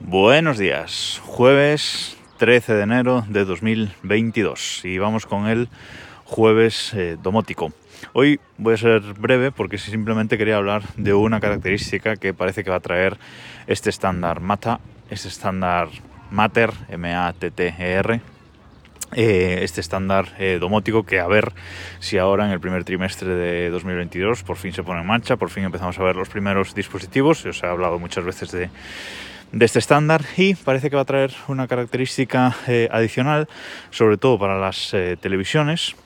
Buenos días, jueves 13 de enero de 2022 y vamos con el jueves eh, domótico. Hoy voy a ser breve porque simplemente quería hablar de una característica que parece que va a traer este estándar MATA, este estándar Matter, M-A-T-T-E-R, eh, este estándar eh, domótico que a ver si ahora en el primer trimestre de 2022 por fin se pone en marcha, por fin empezamos a ver los primeros dispositivos, os he hablado muchas veces de de este estándar y parece que va a traer una característica eh, adicional, sobre todo para las eh, televisiones,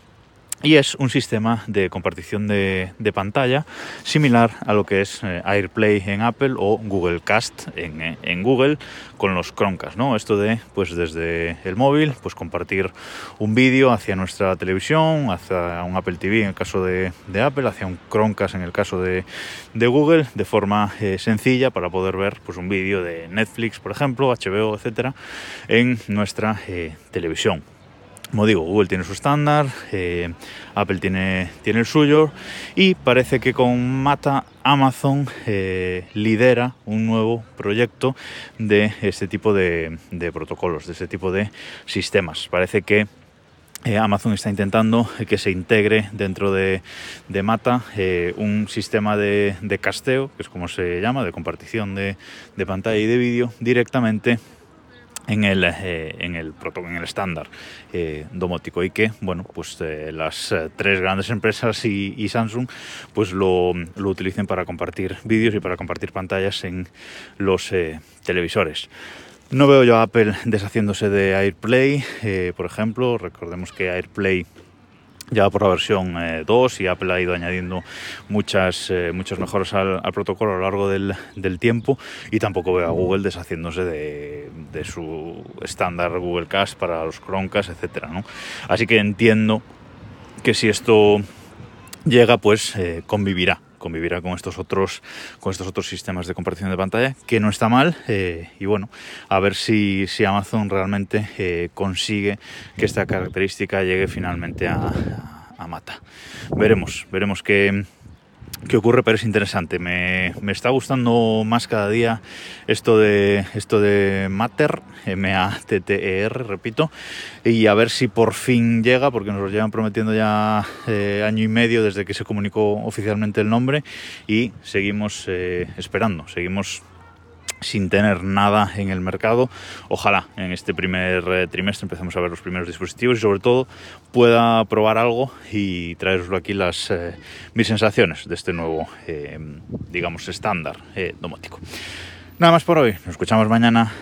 y es un sistema de compartición de, pantalla similar a lo que es eh, AirPlay en Apple o Google Cast en, en, Google con los Chromecast, ¿no? Esto de, pues desde el móvil, pues compartir un vídeo hacia nuestra televisión, hacia un Apple TV en el caso de, Apple, hacia un Chromecast en el caso de, Google, de forma eh, sencilla para poder ver pues un vídeo de Netflix, por ejemplo, HBO, etcétera, en nuestra eh, televisión. Como digo, Google tiene su estándar, eh, Apple tiene, tiene el suyo y parece que con Mata Amazon eh, lidera un nuevo proyecto de este tipo de, protocolos, de este tipo de sistemas. Parece que eh, Amazon está intentando que se integre dentro de, Mata un sistema de, casteo, que es como se llama, de compartición de, de pantalla y de vídeo directamente en el, eh, en el, en el estándar eh, domótico. Y que bueno pues eh, las tres grandes empresas y, Samsung pues lo, lo, utilicen para compartir vídeos y para compartir pantallas en los televisores. No veo yo a Apple deshaciéndose de AirPlay por ejemplo. Recordemos que AirPlay ya por la versión 2 eh, y Apple ha ido añadiendo muchas, eh, muchas mejoras al, protocolo a lo largo del, tiempo y tampoco veo a Google deshaciéndose de, su estándar Google Cast para los Chromecast, etcétera, ¿no? Así que entiendo que si esto llega, pues eh, convivirá convivirá con estos otros con estos otros sistemas de compartición de pantalla que no está mal eh, y bueno a ver si, si Amazon realmente eh, consigue que esta característica llegue finalmente a, a Mata. Veremos veremos qué que ocurre, pero es interesante. Me, está gustando más cada día esto de esto de Matter, M-A-T-T-E-R, repito, y a ver si por fin llega, porque nos lo llevan prometiendo ya eh, año y medio desde que se comunicó oficialmente el nombre, y seguimos eh, esperando, seguimos sin tener nada en el mercado. Ojalá en este primer eh, trimestre empecemos a ver los primeros dispositivos y sobre todo pueda probar algo y traeroslo aquí las eh, mis sensaciones de este nuevo, eh, digamos, estándar domótico. Nada más por hoy. Nos escuchamos mañana.